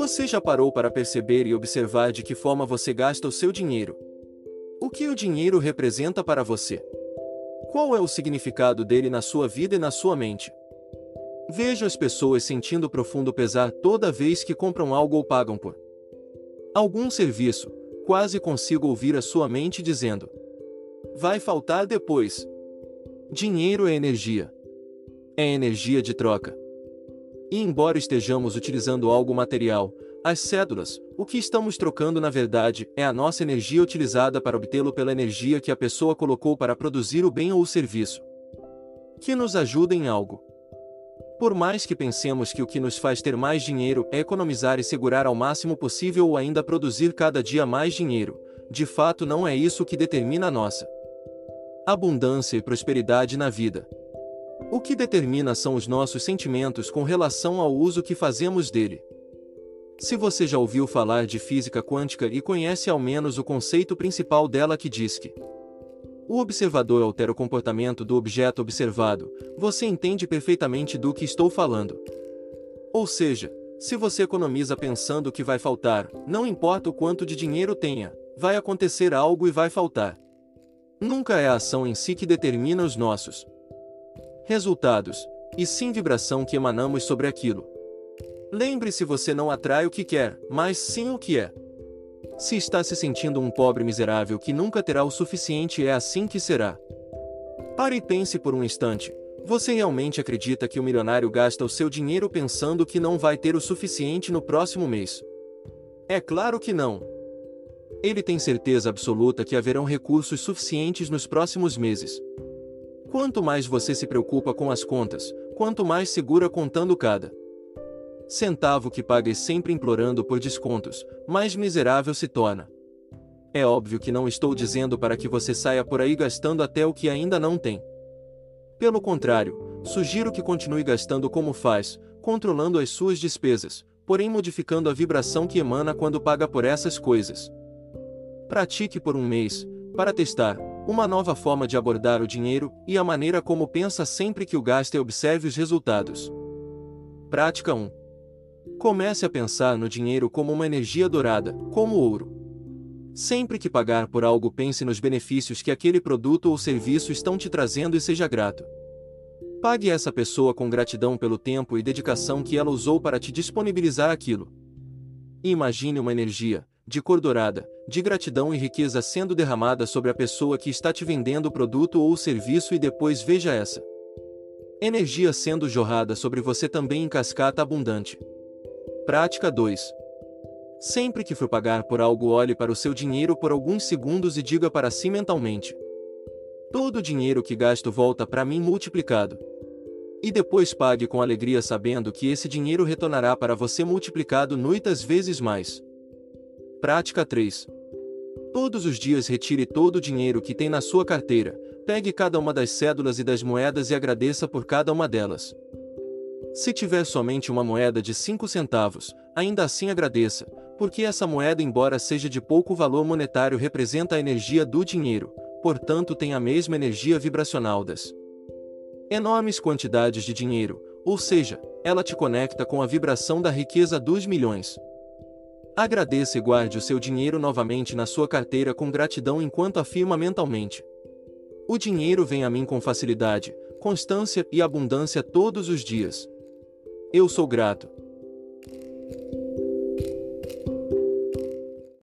Você já parou para perceber e observar de que forma você gasta o seu dinheiro? O que o dinheiro representa para você? Qual é o significado dele na sua vida e na sua mente? Vejo as pessoas sentindo profundo pesar toda vez que compram algo ou pagam por algum serviço, quase consigo ouvir a sua mente dizendo: Vai faltar depois. Dinheiro é energia. É energia de troca. E embora estejamos utilizando algo material, as cédulas, o que estamos trocando na verdade é a nossa energia utilizada para obtê-lo pela energia que a pessoa colocou para produzir o bem ou o serviço. Que nos ajuda em algo. Por mais que pensemos que o que nos faz ter mais dinheiro é economizar e segurar ao máximo possível ou ainda produzir cada dia mais dinheiro, de fato não é isso que determina a nossa abundância e prosperidade na vida. O que determina são os nossos sentimentos com relação ao uso que fazemos dele. Se você já ouviu falar de física quântica e conhece ao menos o conceito principal dela que diz que o observador altera o comportamento do objeto observado, você entende perfeitamente do que estou falando. Ou seja, se você economiza pensando que vai faltar, não importa o quanto de dinheiro tenha, vai acontecer algo e vai faltar. Nunca é a ação em si que determina os nossos resultados, e sim vibração que emanamos sobre aquilo. Lembre-se, você não atrai o que quer, mas sim o que é. Se está se sentindo um pobre miserável que nunca terá o suficiente, é assim que será. Pare e pense por um instante. Você realmente acredita que o milionário gasta o seu dinheiro pensando que não vai ter o suficiente no próximo mês? É claro que não. Ele tem certeza absoluta que haverão recursos suficientes nos próximos meses. Quanto mais você se preocupa com as contas, quanto mais segura contando cada centavo que paga e sempre implorando por descontos, mais miserável se torna. É óbvio que não estou dizendo para que você saia por aí gastando até o que ainda não tem. Pelo contrário, sugiro que continue gastando como faz, controlando as suas despesas, porém modificando a vibração que emana quando paga por essas coisas. Pratique por um mês, para testar, uma nova forma de abordar o dinheiro e a maneira como pensa sempre que o gasta e observe os resultados. Prática 1. Comece a pensar no dinheiro como uma energia dourada, como ouro. Sempre que pagar por algo, pense nos benefícios que aquele produto ou serviço estão te trazendo e seja grato. Pague essa pessoa com gratidão pelo tempo e dedicação que ela usou para te disponibilizar aquilo. Imagine uma energia, de cor dourada, de gratidão e riqueza sendo derramada sobre a pessoa que está te vendendo o produto ou o serviço e depois veja essa energia sendo jorrada sobre você também em cascata abundante. Prática 2. Sempre que for pagar por algo, olhe para o seu dinheiro por alguns segundos e diga para si mentalmente: Todo o dinheiro que gasto volta para mim multiplicado. E depois pague com alegria sabendo que esse dinheiro retornará para você multiplicado muitas vezes mais. Prática 3. Todos os dias retire todo o dinheiro que tem na sua carteira, pegue cada uma das cédulas e das moedas e agradeça por cada uma delas. Se tiver somente uma moeda de 5 centavos, ainda assim agradeça, porque essa moeda, embora seja de pouco valor monetário, representa a energia do dinheiro, portanto tem a mesma energia vibracional das enormes quantidades de dinheiro, ou seja, ela te conecta com a vibração da riqueza dos milhões. Agradeça e guarde o seu dinheiro novamente na sua carteira com gratidão enquanto afirma mentalmente: O dinheiro vem a mim com facilidade, constância e abundância todos os dias. Eu sou grato.